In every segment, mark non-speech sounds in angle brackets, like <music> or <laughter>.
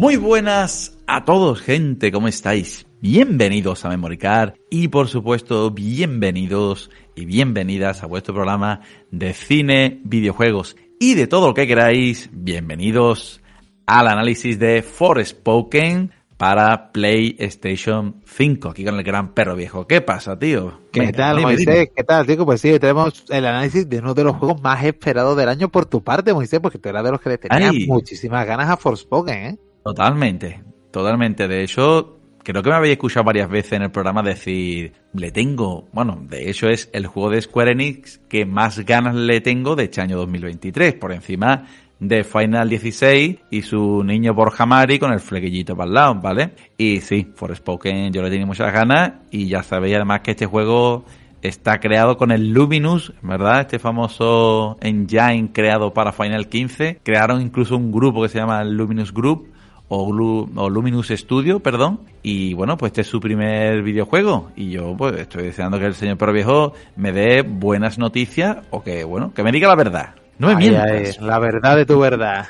Muy buenas a todos, gente, ¿cómo estáis? Bienvenidos a Memoricar y por supuesto bienvenidos y bienvenidas a vuestro programa de cine, videojuegos y de todo lo que queráis. Bienvenidos al análisis de Forspoken para PlayStation 5, aquí con el gran perro viejo. ¿Qué pasa, tío? ¿Qué tal, Moisés? ¿Qué tal, tío? Pues sí, tenemos el análisis de uno de los juegos más esperados del año por tu parte, Moisés, porque tú eras de los que le tenías muchísimas ganas a Forspoken, ¿eh? Totalmente, totalmente. De hecho, creo que me habéis escuchado varias veces en el programa decir, le tengo, bueno, de hecho es el juego de Square Enix que más ganas le tengo de este año 2023, por encima de Final 16 y su niño Borja Mari con el flequillito para el lado, ¿vale? Y sí, Forspoken yo le tenía muchas ganas y ya sabéis además que este juego está creado con el Luminous, ¿verdad? Este famoso engine creado para Final 15. Crearon incluso un grupo que se llama Luminous Group o, Luminous Studio, perdón. Y bueno, pues este es su primer videojuego. Y yo pues estoy deseando que el señor Perro Viejo me dé buenas noticias o que, bueno, que me diga la verdad. No me mientas. La verdad de tu verdad.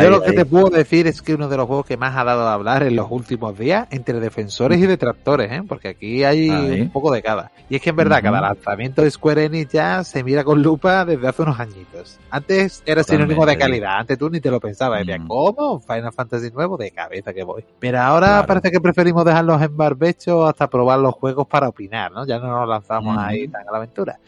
Yo lo que te puedo decir es que uno de los juegos que más ha dado a hablar en los últimos días entre defensores y detractores, ¿eh? porque aquí hay un poco de cada. Y es que en verdad cada lanzamiento de Square Enix ya se mira con lupa desde hace unos añitos. Antes era sinónimo de calidad, antes tú ni te lo pensabas, decías, ¿cómo? Final Fantasy nuevo, de cabeza que voy. Mira, ahora parece que preferimos dejarlos en barbecho hasta probar los juegos para opinar, ¿no? Ya no nos lanzamos ahí tan a la aventura.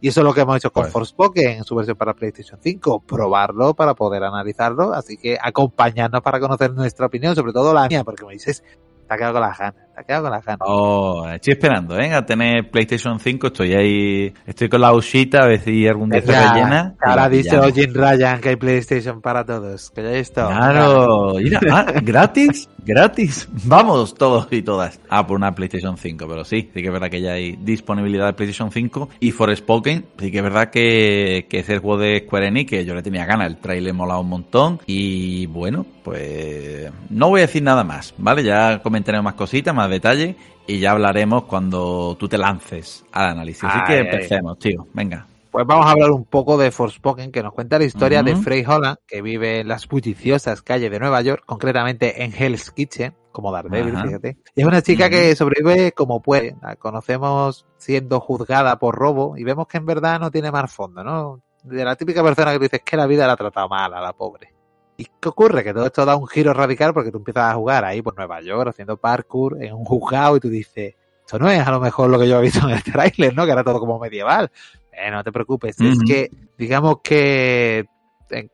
Y eso es lo que hemos hecho con Forspoken en su versión para PlayStation 5, probarlo para poder analizarlo, así que acompañarnos para conocer nuestra opinión, sobre todo la mía, porque me dices, te ha quedado con las ganas, te ha quedado con las ganas. Oh, estoy esperando, ¿eh? A tener PlayStation 5, estoy ahí, estoy con la usita, a ver si algún día se rellena. Ahora dice Ojin Ryan que hay PlayStation para todos, que ya está. Claro, mira, ah, gratis gratis. Vamos todos y todas a por una PlayStation 5, pero sí, sí que es verdad que ya hay disponibilidad de PlayStation 5 y Forspoken, sí que es verdad que, que es el juego de Square Enix que yo le tenía ganas, el trailer molaba un montón y bueno, pues no voy a decir nada más, ¿vale? Ya comentaremos más cositas, más detalles y ya hablaremos cuando tú te lances al análisis. Así que empecemos, tío, venga. Pues vamos a hablar un poco de Forspoken, que nos cuenta la historia de Frey Holland, que vive en las bulliciosas calles de Nueva York, concretamente en Hell's Kitchen, como Daredevil, fíjate. Y es una chica que sobrevive como puede. La conocemos siendo juzgada por robo y vemos que en verdad no tiene más fondo, ¿no? De la típica persona que dices que la vida la ha tratado mal a la pobre. ¿Y qué ocurre? Que todo esto da un giro radical porque tú empiezas a jugar ahí por Nueva York haciendo parkour en un juzgado y tú dices, esto no es a lo mejor lo que yo he visto en el tráiler, ¿no? Que era todo como medieval. Eh, no te preocupes. Es que, digamos que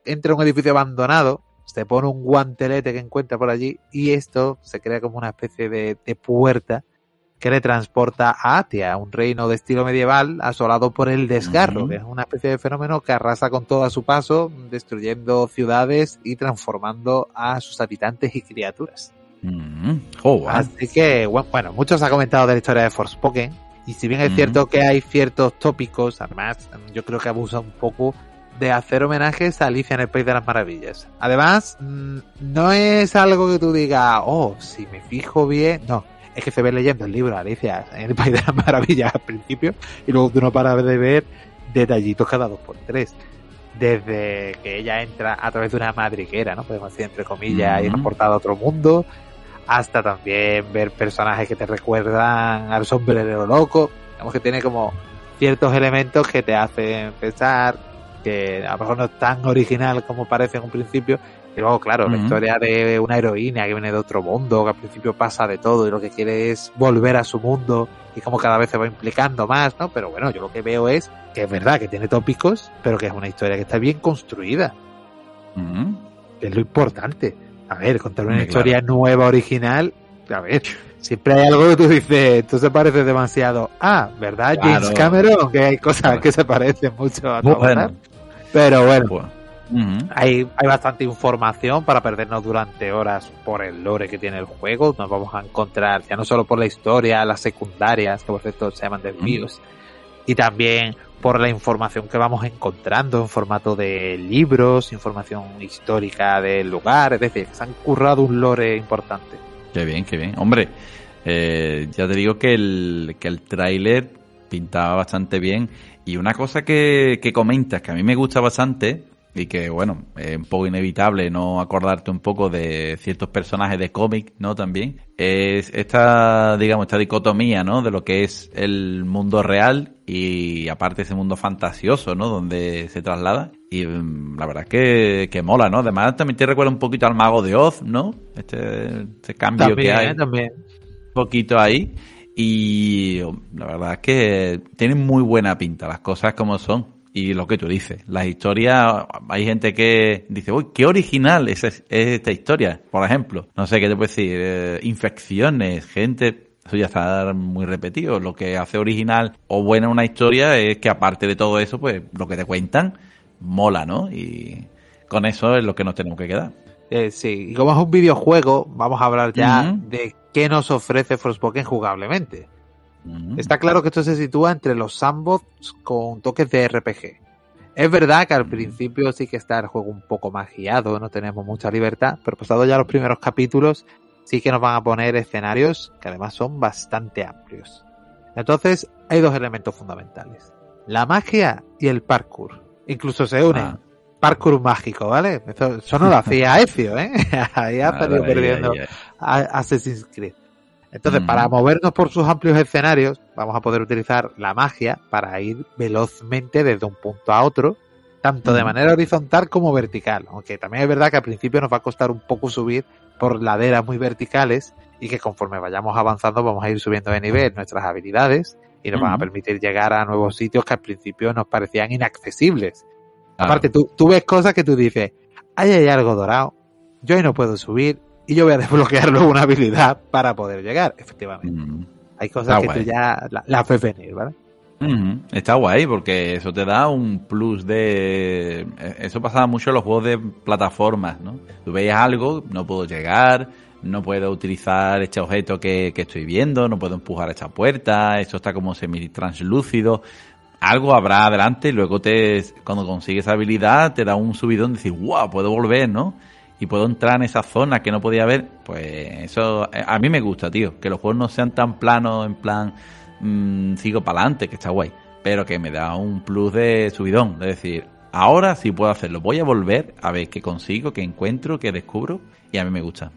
entra un edificio abandonado, se pone un guantelete que encuentra por allí y esto se crea como una especie de, puerta que le transporta a Atia, un reino de estilo medieval asolado por el desgarro, que es una especie de fenómeno que arrasa con todo a su paso, destruyendo ciudades y transformando a sus habitantes y criaturas. Oh, Así que, bueno, muchos ha comentado de la historia de Forspoken, y si bien es cierto que hay ciertos tópicos, además, yo creo que abusa un poco de hacer homenajes a Alicia en el País de las Maravillas. Además, mm, no es algo que tú digas, oh, si me fijo bien, no. Es que se ve leyendo el libro Alicia en el País de las Maravillas al principio y luego tú no paras de ver detallitos cada dos por tres. Desde que ella entra a través de una madriguera, ¿no? Podemos decir, entre comillas, y transportada a otro mundo, hasta también ver personajes que te recuerdan al sombrero loco. Digamos que tiene como ciertos elementos que te hacen pensar que a lo mejor no es tan original como parece en un principio. Y luego, claro, la historia de una heroína que viene de otro mundo, que al principio pasa de todo y lo que quiere es volver a su mundo y como cada vez se va implicando más, ¿no? Pero bueno, yo lo que veo es que es verdad que tiene tópicos, pero que es una historia que está bien construida. Que es lo importante. A ver, contar una historia nueva, original, a ver, siempre hay algo que tú dices, esto se parece demasiado. Ah, ¿verdad? James Cameron, que hay cosas que se parecen mucho a bueno. Pero bueno, hay, hay bastante información para perdernos durante horas por el lore que tiene el juego. Nos vamos a encontrar ya no solo por la historia, las secundarias, que por cierto se llaman desvíos, y también por la información que vamos encontrando en formato de libros, información histórica del lugar, es decir, se han currado un lore importante. Qué bien, qué bien. Hombre, eh, ya te digo que el, que el tráiler pintaba bastante bien y una cosa que, que comentas que a mí me gusta bastante y que, bueno, es un poco inevitable no acordarte un poco de ciertos personajes de cómic, ¿no? También. Es esta, digamos, esta dicotomía, ¿no? De lo que es el mundo real y aparte ese mundo fantasioso, ¿no? Donde se traslada. Y mm, la verdad es que, que mola, ¿no? Además también te recuerda un poquito al mago de Oz, ¿no? Este, este cambio que hay. También. Un poquito ahí. Y la verdad es que tienen muy buena pinta las cosas como son. Y lo que tú dices, las historias, hay gente que dice, uy, qué original es, esta historia. Por ejemplo, no sé qué te puedo decir, eh, infecciones, gente, eso ya está muy repetido. Lo que hace original o buena una historia es que aparte de todo eso, pues lo que te cuentan mola, ¿no? Y con eso es lo que nos tenemos que quedar. Eh, sí, y como es un videojuego, vamos a hablar ya de qué nos ofrece Frostpoken jugablemente. Está claro que esto se sitúa entre los sandbox con toques de RPG. Es verdad que al principio sí que está el juego un poco más guiado, no tenemos mucha libertad, pero pasado ya los primeros capítulos sí que nos van a poner escenarios que además son bastante amplios. Entonces hay dos elementos fundamentales. La magia y el parkour. Incluso se unen. Ah. Parkour mágico, ¿vale? Eso, no lo hacía <laughs> Ezio, ¿eh? <laughs> Ahí ha perdido perdiendo Assassin's Creed. Entonces, para movernos por sus amplios escenarios, vamos a poder utilizar la magia para ir velozmente desde un punto a otro, tanto de manera horizontal como vertical. Aunque también es verdad que al principio nos va a costar un poco subir por laderas muy verticales y que conforme vayamos avanzando vamos a ir subiendo de nivel nuestras habilidades y nos van a permitir llegar a nuevos sitios que al principio nos parecían inaccesibles. Aparte, tú, tú ves cosas que tú dices, ahí hay algo dorado, yo ahí no puedo subir, y yo voy a <laughs> desbloquear luego una habilidad para poder llegar, efectivamente. Hay cosas que tú ya las la ves venir, ¿vale? Está guay porque eso te da un plus de... E, eso pasaba mucho en los juegos de plataformas, ¿no? Tú veías algo, no puedo llegar, no puedo utilizar este objeto que, que estoy viendo, no puedo empujar esta puerta, eso está como semi-translúcido. Algo habrá adelante y luego te, cuando consigues habilidad te da un subidón de decir, wow, puedo volver, ¿no? Y puedo entrar en esa zona que no podía ver, pues eso eh, a mí me gusta, tío. Que los juegos no sean tan planos, en plan, mmm, sigo para adelante, que está guay. Pero que me da un plus de subidón. Es decir, ahora sí puedo hacerlo. Voy a volver a ver qué consigo, qué encuentro, qué descubro. Y a mí me gusta.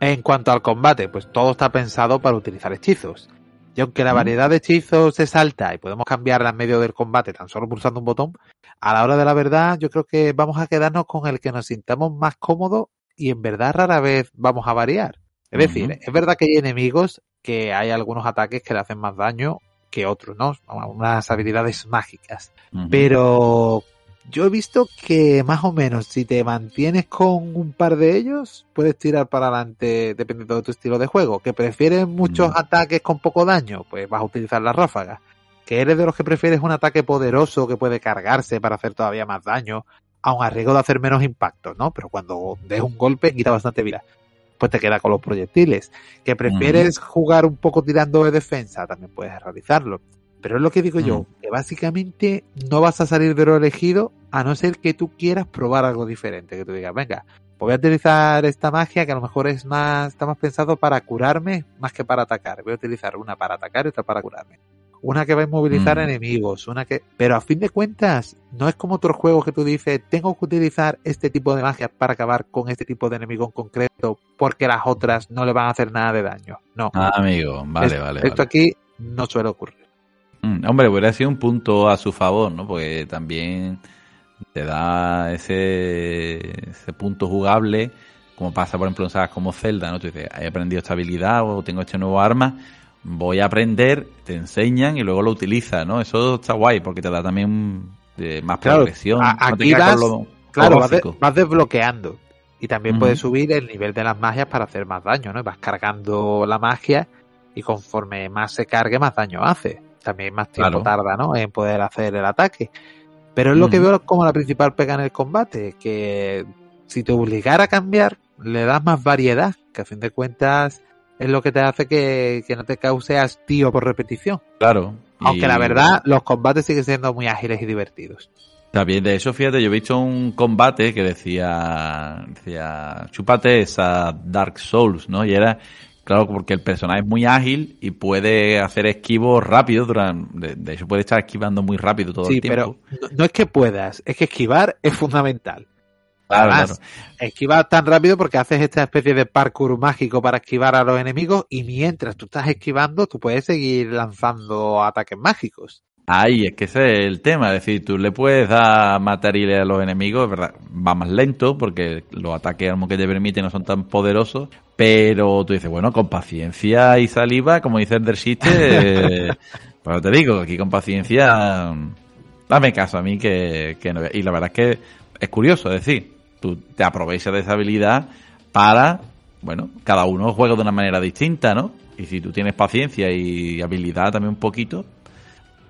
En cuanto al combate, pues todo está pensado para utilizar hechizos. Y aunque la variedad de hechizos es alta y podemos cambiarla en medio del combate tan solo pulsando un botón, a la hora de la verdad yo creo que vamos a quedarnos con el que nos sintamos más cómodos y en verdad rara vez vamos a variar. Es decir, es verdad que hay enemigos que hay algunos ataques que le hacen más daño que otros, ¿no? Unas habilidades mágicas. Pero yo he visto que más o menos si te mantienes con un par de ellos, puedes tirar para adelante dependiendo de tu estilo de juego. Que prefieres muchos ataques con poco daño, pues vas a utilizar la ráfaga. Que eres de los que prefieres un ataque poderoso que puede cargarse para hacer todavía más daño, aun a riesgo de hacer menos impacto, ¿no? Pero cuando des un golpe quita bastante vida. Pues te queda con los proyectiles. Que prefieres jugar un poco tirando de defensa, también puedes realizarlo. Pero es lo que digo yo, que básicamente no vas a salir de lo elegido a no ser que tú quieras probar algo diferente, que tú digas, venga, voy a utilizar esta magia que a lo mejor es más, está más pensado para curarme más que para atacar. Voy a utilizar una para atacar y otra para curarme. Una que va a inmovilizar mm. enemigos, una que... Pero a fin de cuentas, no es como otros juegos que tú dices, tengo que utilizar este tipo de magia para acabar con este tipo de enemigo en concreto, porque las otras no le van a hacer nada de daño. No. Ah, amigo, vale, vale. Esto aquí no suele ocurrir. Mm, hombre, hubiera sido un punto a su favor, ¿no? Porque también te da ese, ese punto jugable, como pasa, por ejemplo, en sagas como Zelda, ¿no? Tú dices, he aprendido esta habilidad o tengo este nuevo arma, voy a aprender, te enseñan y luego lo utilizas, ¿no? Eso está guay porque te da también eh, más progresión. aquí vas, claro, vas, desbloqueando. Y también puedes subir el nivel de las magias para hacer más daño, ¿no? Vas cargando la magia y conforme más se cargue, más daño hace también más tiempo tarda, ¿no? En poder hacer el ataque. Pero es lo que veo como la principal pega en el combate, que si te obligara a cambiar, le das más variedad, que a fin de cuentas es lo que te hace que, no te cause hastío por repetición. Claro. Aunque la verdad, los combates siguen siendo muy ágiles y divertidos. También de eso, fíjate, yo he visto un combate que decía, decía, chúpate esa Dark Souls, ¿no? Y era Claro, porque el personaje es muy ágil y puede hacer esquivos rápido durante, de, hecho puede estar esquivando muy rápido todo el tiempo. pero no, es que puedas, es que esquivar es fundamental. Claro, Además, esquivar tan rápido porque haces esta especie de parkour mágico para esquivar a los enemigos y mientras tú estás esquivando, tú puedes seguir lanzando ataques mágicos. Ahí, es que ese es el tema. Es decir, tú le puedes dar a los enemigos, verdad, va más lento porque los ataques que te permiten no son tan poderosos, pero tú dices, bueno, con paciencia y saliva, como dice el eh, <laughs> pues te digo, aquí con paciencia, dame caso a mí que, que no. Y la verdad es que es curioso, es decir, tú te aprovechas de esa habilidad para, bueno, cada uno juega de una manera distinta, ¿no? Y si tú tienes paciencia y habilidad también un poquito,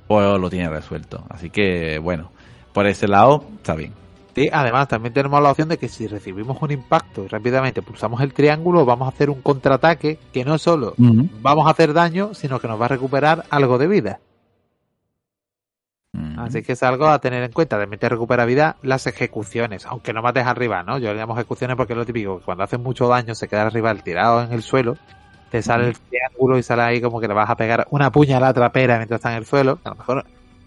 pues lo tiene resuelto. Así que, bueno, por ese lado está bien. Sí, además también tenemos la opción de que si recibimos un impacto y rápidamente pulsamos el triángulo, vamos a hacer un contraataque que no solo vamos a hacer daño, sino que nos va a recuperar algo de vida. Así que es algo a tener en cuenta. De te recupera vida las ejecuciones, aunque no mates arriba, ¿no? Yo le llamo ejecuciones porque es lo típico, cuando hacen mucho daño se queda arriba el tirado en el suelo te sale el triángulo y sale ahí como que le vas a pegar una puñalada trapera mientras está en el suelo. A lo mejor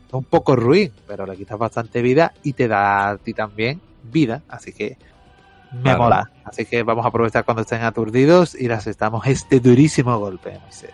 es un poco ruin, pero le quitas bastante vida y te da a ti también vida. Así que me mola. Así que vamos a aprovechar cuando estén aturdidos y las estamos este durísimo golpe, Moisés.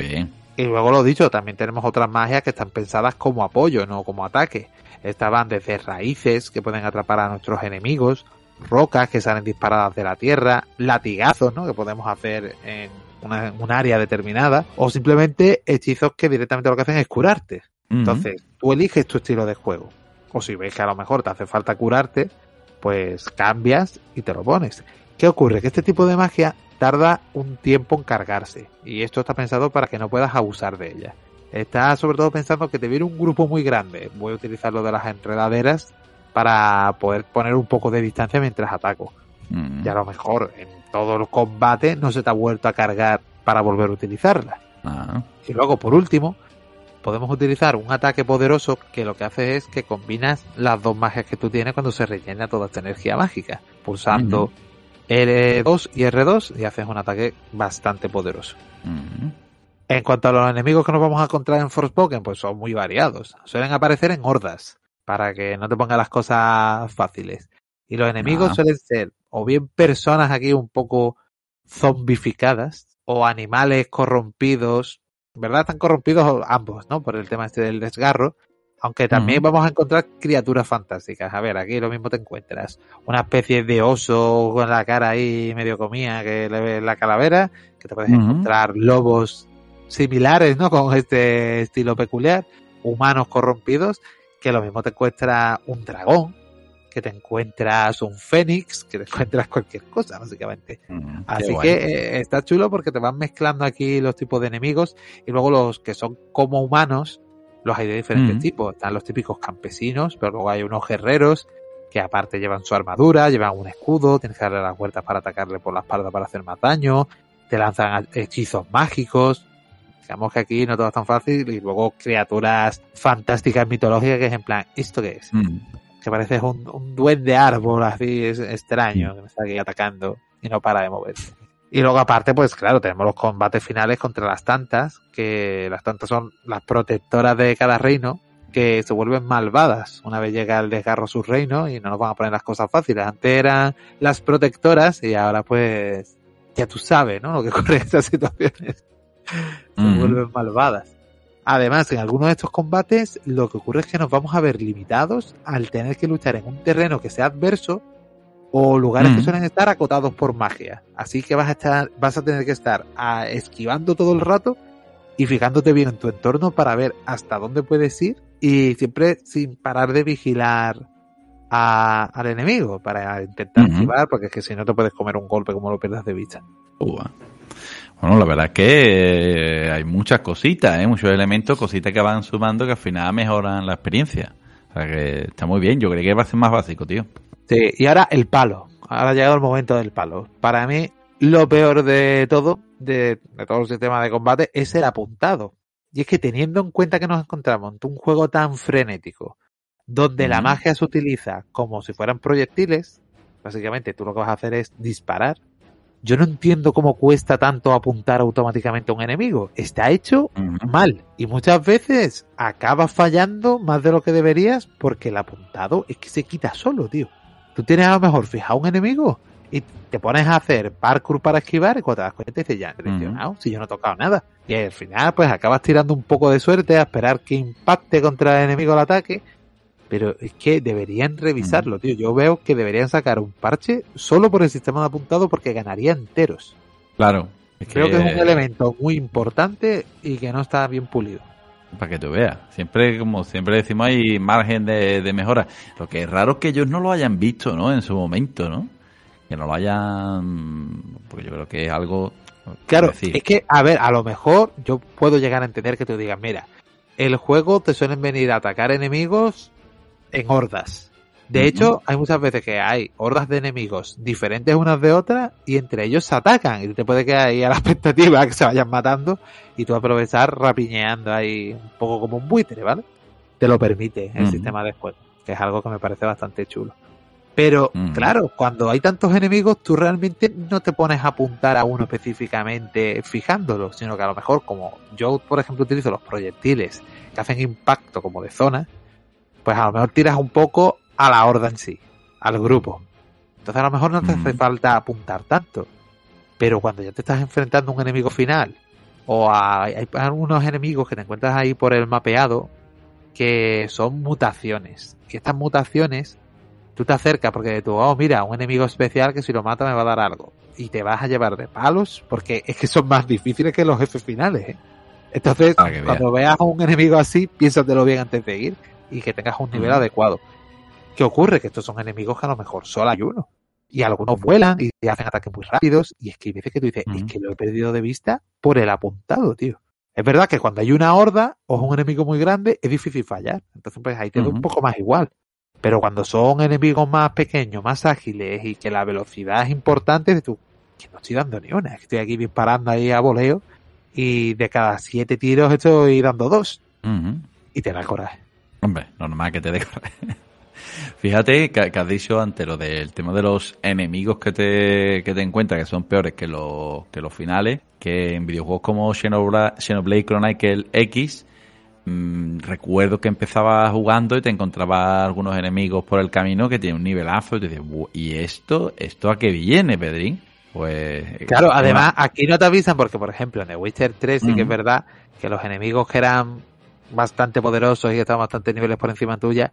bien. Y luego lo dicho, también tenemos otras magias que están pensadas como apoyo, no como ataque. Estaban desde raíces que pueden atrapar a nuestros enemigos, rocas que salen disparadas de la tierra, latigazos, ¿no? Que podemos hacer en un área determinada, o simplemente hechizos que directamente lo que hacen es curarte. Entonces, tú eliges tu estilo de juego. O si ves que a lo mejor te hace falta curarte, pues cambias y te lo pones. ¿Qué ocurre? Que este tipo de magia tarda un tiempo en cargarse. Y esto está pensado para que no puedas abusar de ella. Está sobre todo pensando que te viene un grupo muy grande. Voy a utilizar lo de las enredaderas para poder poner un poco de distancia mientras ataco. Mm. Y a lo mejor en todo el combate no se te ha vuelto a cargar para volver a utilizarla. Ah. Y luego, por último, podemos utilizar un ataque poderoso que lo que hace es que combinas las dos magias que tú tienes cuando se rellena toda esta energía mágica, pulsando R2 y R2 y haces un ataque bastante poderoso. En cuanto a los enemigos que nos vamos a encontrar en Forspoken, pues son muy variados. Suelen aparecer en hordas para que no te ponga las cosas fáciles. Y los enemigos suelen ser o bien personas aquí un poco zombificadas o animales corrompidos. ¿Verdad? Están corrompidos ambos, ¿no? Por el tema este del desgarro. Aunque también vamos a encontrar criaturas fantásticas. A ver, aquí lo mismo te encuentras. Una especie de oso con la cara ahí medio comía que le ves la calavera. Que te puedes encontrar lobos similares, ¿no? Con este estilo peculiar. Humanos corrompidos que lo mismo te encuentras un dragón, que te encuentras un fénix, que te encuentras cualquier cosa, básicamente. Así que eh, está chulo porque te van mezclando aquí los tipos de enemigos y luego los que son como humanos, los hay de diferentes mm. tipos. Están los típicos campesinos, pero luego hay unos guerreros que aparte llevan su armadura, llevan un escudo, tienes que darle las vueltas para atacarle por la espalda para hacer más daño, te lanzan hechizos mágicos, Digamos que aquí no todo es tan fácil y luego criaturas fantásticas mitológicas que es en plan, ¿esto qué es? Mm. Que parece un, un, duende árbol así, es extraño, mm. que me está aquí atacando y no para de moverse. Y luego aparte, pues claro, tenemos los combates finales contra las tantas, que las tantas son las protectoras de cada reino, que se vuelven malvadas una vez llega el desgarro a su reino y no nos van a poner las cosas fáciles. Antes eran las protectoras y ahora pues ya tú sabes, ¿no? Lo que <laughs> ocurre en estas situaciones se vuelven malvadas. Además, en algunos de estos combates, lo que ocurre es que nos vamos a ver limitados al tener que luchar en un terreno que sea adverso o lugares que suelen estar acotados por magia. Así que vas a estar, vas a tener que estar ah, esquivando todo el rato y fijándote bien en tu entorno para ver hasta dónde puedes ir y siempre sin parar de vigilar al enemigo para intentar esquivar, porque es que si no te puedes comer un golpe como lo pierdas de vista. Bueno, la verdad es que eh, hay muchas cositas, ¿eh? muchos elementos, cositas que van sumando que al final mejoran la experiencia. O sea que está muy bien, yo creo que va a ser más básico, tío. Sí, y ahora el palo. Ahora ha llegado el momento del palo. Para mí, lo peor de todo, de, todo el sistema de combate, es el apuntado. Y es que teniendo en cuenta que nos encontramos en un juego tan frenético, donde la magia se utiliza como si fueran proyectiles, básicamente tú lo que vas a hacer es disparar yo no entiendo cómo cuesta tanto apuntar automáticamente a un enemigo. Está hecho mal. Y muchas veces acabas fallando más de lo que deberías porque el apuntado es que se quita solo, tío. Tú tienes a lo mejor fijado un enemigo y te pones a hacer parkour para esquivar y cuando te das cuenta dices, ya, si yo no he tocado nada. Y al final pues acabas tirando un poco de suerte a esperar que impacte contra el enemigo el ataque pero es que deberían revisarlo, tío. Yo veo que deberían sacar un parche solo por el sistema de apuntado porque ganaría enteros. Claro. Creo que... es un elemento muy importante y que no está bien pulido. Para que tú veas. Siempre, como siempre decimos, hay margen de, mejora. Lo que es raro es que ellos no lo hayan visto, ¿no? En su momento, ¿no? Que no lo hayan... Porque yo creo que es algo... Claro, es que, a ver, a lo mejor yo puedo llegar a entender que tú digas, mira, el juego te suelen venir a atacar enemigos en hordas. De hecho, hay muchas veces que hay hordas de enemigos diferentes unas de otras y entre ellos se atacan y te puede quedar ahí a la <laughs> expectativa que se vayan matando y tú aprovechar rapiñeando ahí un poco como un buitre, ¿vale? Te lo permite el sistema de juego, que es algo que me parece bastante chulo. Pero, claro, cuando hay tantos enemigos, tú realmente no te pones a apuntar a uno específicamente fijándolo, sino que a lo mejor, como yo, por ejemplo, utilizo los proyectiles que hacen impacto como de zona, pues a lo mejor tiras un poco a la horda en sí, al grupo. Entonces a lo mejor no te hace falta apuntar tanto. Pero cuando ya te estás enfrentando a un enemigo final, o hay algunos enemigos que te encuentras ahí por el mapeado, que son mutaciones. Y estas mutaciones, tú te acercas porque tú, oh, mira, un enemigo especial que si lo mata me va a dar algo. Y te vas a llevar de palos, porque es que son más difíciles que los jefes finales, ¿eh? Entonces, ah, cuando veas a un enemigo así, piénsatelo bien antes de ir y que tengas un nivel adecuado. ¿Qué ocurre? Que estos son enemigos que a lo mejor solo hay uno. Y algunos vuelan y hacen ataques muy rápidos. Y es que hay veces que tú dices, es que lo he perdido de vista por el apuntado, tío. Es verdad que cuando hay una horda o es un enemigo muy grande, es difícil fallar. Entonces, pues ahí te da un poco más igual. Pero cuando son enemigos más pequeños, más ágiles y que la velocidad es importante, tú, que no estoy dando ni una. Estoy aquí disparando ahí a voleo y de cada siete tiros estoy dando dos. Y te da coraje. Hombre, normal que te dé Fíjate que, has dicho antes lo del tema de los enemigos que te, que te encuentras, que son peores que los, que los finales, que en videojuegos como Xenoblade, Xenoblade Chronicle X, mmm, recuerdo que empezaba jugando y te encontraba algunos enemigos por el camino que tienen un nivelazo y te dices, ¿y esto? ¿Esto a qué viene, Pedrín? Pues... Claro, además aquí no te avisan porque, por ejemplo, en The Witcher 3 sí que es verdad que los enemigos que eran bastante poderosos y estaban bastante niveles por encima tuya,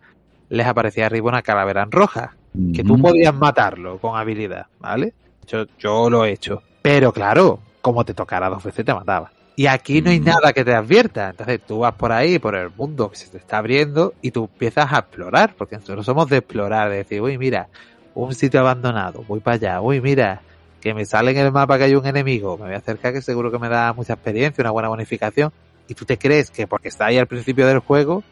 les aparecía arriba una calavera en roja, que tú podías matarlo con habilidad, ¿vale? Yo, yo lo he hecho. Pero claro, como te tocara dos veces te mataba. Y aquí no hay nada que te advierta. Entonces tú vas por ahí, por el mundo que se te está abriendo y tú empiezas a explorar, porque nosotros somos de explorar, de decir, uy, mira, un sitio abandonado, voy para allá, uy, mira, que me sale en el mapa que hay un enemigo, me voy a acercar que seguro que me da mucha experiencia, una buena bonificación y tú te crees que porque está ahí al principio del juego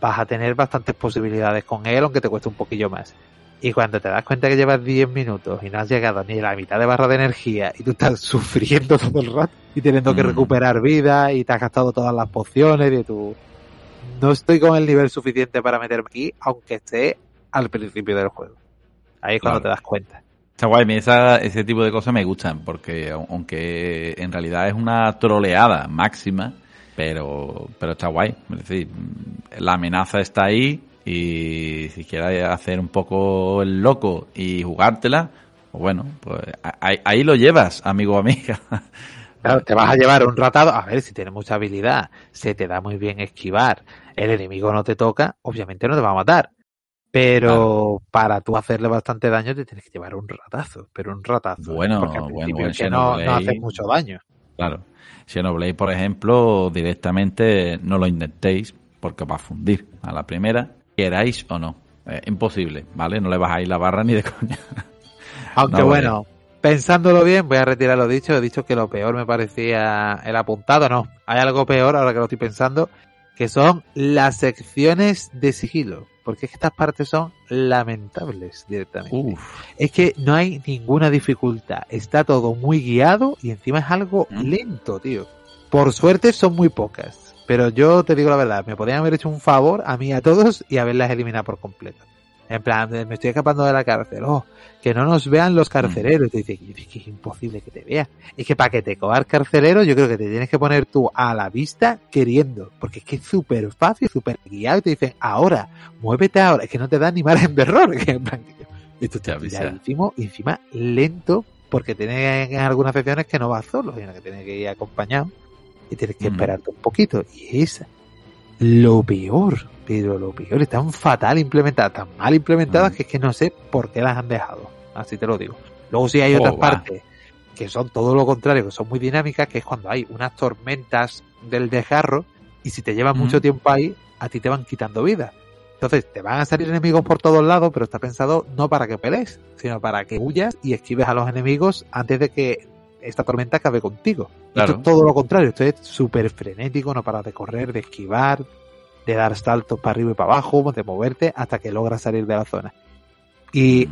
vas a tener bastantes posibilidades con él, aunque te cueste un poquillo más. Y cuando te das cuenta que llevas 10 minutos y no has llegado ni a la mitad de barra de energía y tú estás <laughs> sufriendo todo el rato y teniendo que mm. recuperar vida y te has gastado todas las pociones y tú no estoy con el nivel suficiente para meterme aquí, aunque esté al principio del juego. Ahí es cuando te das cuenta. Está guay, ese tipo de cosas me gustan, porque aunque en realidad es una troleada máxima, pero, pero está guay. Es decir, la amenaza está ahí y si quieres hacer un poco el loco y jugártela, pues bueno, pues ahí, lo llevas, amigo o amiga. <laughs> Claro, te vas a llevar un ratado, a ver si tienes mucha habilidad, se te da muy bien esquivar, el enemigo no te toca, obviamente no te va a matar. Pero para tú hacerle bastante daño te tienes que llevar un ratazo, pero un ratazo. Bueno, bueno, que no, no hace mucho daño. Claro. Xenoblade, por ejemplo, directamente no lo intentéis porque va a fundir a la primera, queráis o no. imposible, ¿vale? No le bajáis la barra ni de <laughs> coña. Aunque bueno, pensándolo bien, voy a retirar lo dicho. He dicho que lo peor me parecía el apuntado. No, hay algo peor ahora que lo estoy pensando, que son las secciones de sigilo porque es que estas partes son lamentables directamente. Es que no hay ninguna dificultad, está todo muy guiado y encima es algo mm. lento, tío. Por suerte son muy pocas, pero yo te digo la verdad, me podrían haber hecho un favor a mí a todos y haberlas eliminado por completo. En plan, me estoy escapando de la cárcel. Oh, que no nos vean los carceleros. Y te dice, que es imposible que te vean. Es que para que te cojas carcelero, yo creo que te tienes que poner tú a la vista queriendo. Porque es que es súper fácil, súper guiado. Y te dicen, ahora, muévete ahora. Es que no te da ni margen de error. <laughs> En plan, esto te ya, encima, encima lento, porque tiene en algunas secciones que no vas solo, sino que tienes que ir acompañado. Y tienes que esperarte un poquito. Y esa lo peor, pero lo peor, están fatal implementadas, tan mal implementadas mm. que es que no sé por qué las han dejado. Así te lo digo. Luego sí hay otras oh, partes que son todo lo contrario, que son muy dinámicas, que es cuando hay unas tormentas del desgarro y si te llevas mucho mm. tiempo ahí, a ti te van quitando vida. Entonces te van a salir enemigos por todos lados, pero está pensado no para que pelees, sino para que huyas y esquives a los enemigos antes de que esta tormenta acabe contigo. Esto es todo lo contrario, esto es súper frenético, no paras de correr, de esquivar, de dar saltos para arriba y para abajo, de moverte hasta que logras salir de la zona. Y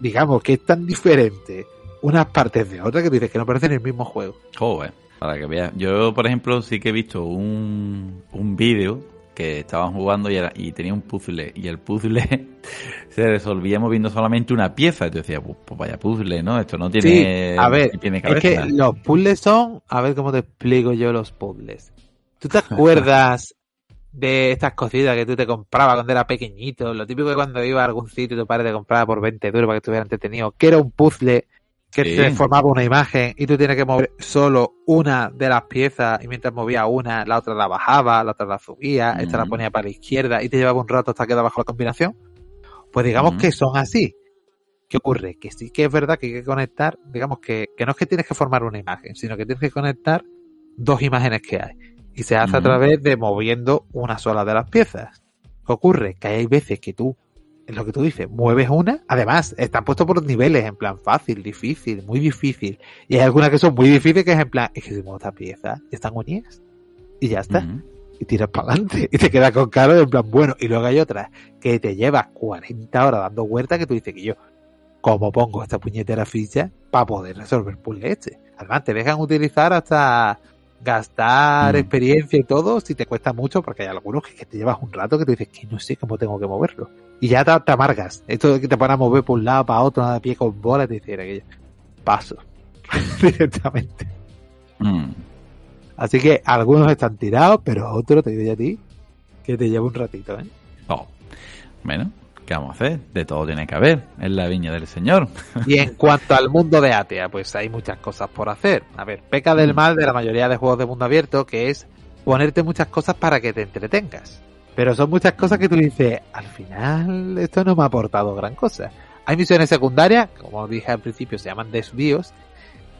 digamos que es tan diferente unas partes de otras que dices que no parecen el mismo juego. Joder, para que veas. Yo, por ejemplo, sí que he visto un, un vídeo que estaban jugando y, y, tenía un puzzle y el puzzle <laughs> se resolvía moviendo solamente una pieza. Y tú decías, pues, pues, vaya puzzle, ¿no? Esto no tiene, a ver, es que los puzzles son, a ver cómo te explico yo los puzzles. ¿Tú te acuerdas <laughs> de estas cositas que tú te comprabas cuando era pequeñito? Lo típico de cuando iba a algún sitio y tu padre te compraba por 20 duros para que estuviera entretenido, que era un puzzle que te formaba una imagen y tú tienes que mover solo una de las piezas y mientras movía una, la otra la bajaba, la otra la subía, esta la ponía para la izquierda y te llevaba un rato hasta que bajo la combinación. Pues digamos que son así. ¿Qué ocurre? Que sí que es verdad que hay que conectar, digamos que, que no es que tienes que formar una imagen, sino que tienes que conectar dos imágenes que hay. Y se hace a través de moviendo una sola de las piezas. ¿Qué ocurre? Que hay veces que tú es lo que tú dices, mueves una, además, están puestos por niveles, en plan fácil, difícil, muy difícil. Y hay algunas que son muy difíciles que es en plan, es que si muevo esta pieza, están unidas. Y ya está. Y tiras para adelante. <laughs> Y te quedas con caro en plan, bueno. Y luego hay otras que te llevas 40 horas dando vueltas que tú dices que yo, ¿cómo pongo esta puñetera ficha para poder resolver puzzle este? Además, te dejan utilizar hasta gastar mm. experiencia y todo si te cuesta mucho, porque hay algunos que, te llevas un rato que tú dices que no sé cómo tengo que moverlo. Y ya te, amargas. Esto de que te van a mover por un lado, para otro, nada pie con bola, te dice aquello. Paso. <laughs> Directamente. Mm. Así que algunos están tirados, pero otros, te digo a ti, que te lleva un ratito, ¿eh? Oh. Bueno, ¿qué vamos a hacer? De todo tiene que haber en la viña del Señor. Y en <laughs> cuanto al mundo de Atea, pues hay muchas cosas por hacer. A ver, peca del mm. mal de la mayoría de juegos de mundo abierto, que es ponerte muchas cosas para que te entretengas. Pero son muchas cosas que tú dices, al final esto no me ha aportado gran cosa. Hay misiones secundarias, como dije al principio, se llaman desvíos,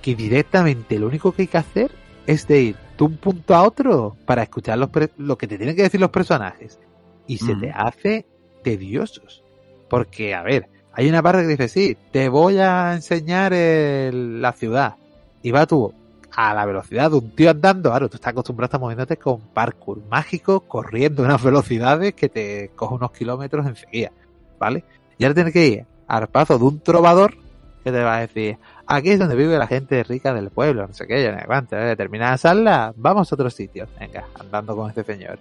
que directamente lo único que hay que hacer es de ir de un punto a otro para escuchar lo que te tienen que decir los personajes. Y se te hace tediosos. Porque, a ver, hay una parte que dice, sí, te voy a enseñar la ciudad. Y va tú a la velocidad de un tío andando, claro, tú estás acostumbrado a estar moviéndote con parkour mágico, corriendo unas velocidades que te coge unos kilómetros enseguida, ¿vale? Y ahora tienes que ir al paso de un trovador que te va a decir, aquí es donde vive la gente rica del pueblo, no sé qué, ya me aguanta, ¿eh? termina la sala, vamos a otro sitio, venga, andando con este señor.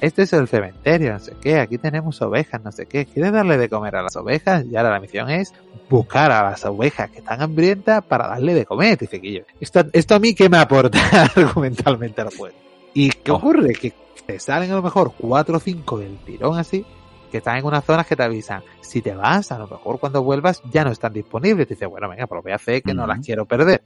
Este es el cementerio, no sé qué, aquí tenemos ovejas, no sé qué, ¿quieres darle de comer a las ovejas? Y ahora la misión es buscar a las ovejas que están hambrientas para darle de comer, dice que Esto, esto a mí qué me aporta <laughs> argumentalmente al juego. ¿Y qué ocurre? Que te salen a lo mejor cuatro o cinco del tirón así, que están en unas zonas que te avisan. Si te vas, a lo mejor cuando vuelvas ya no están disponibles. Te dice, bueno, venga, pues lo voy a hacer que no las quiero perder.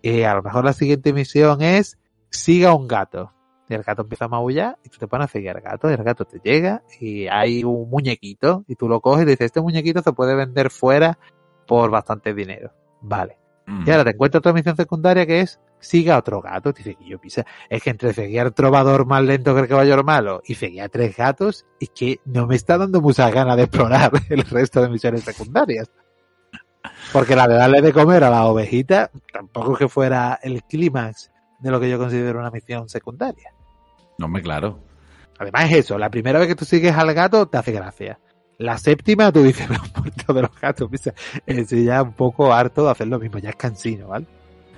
Y a lo mejor la siguiente misión es siga un gato. Y el gato empieza a maullar y tú te pones a seguir al gato y el gato te llega y hay un muñequito y tú lo coges y dices, este muñequito se puede vender fuera por bastante dinero. Vale. Y ahora te encuentras otra misión secundaria que es siga otro gato. Dice que yo pisa. Es que entre seguir al trovador más lento que el caballero malo y seguir a tres gatos, es que no me está dando mucha ganas de explorar <laughs> el resto de misiones secundarias. Porque la de darle de comer a la ovejita tampoco es que fuera el clímax de lo que yo considero una misión secundaria. No, me claro. Además es eso, la primera vez que tú sigues al gato te hace gracia. La séptima tú dices, <laughs> me muerto de los gatos. Es ya un poco harto de hacer lo mismo, ya es cansino, ¿vale?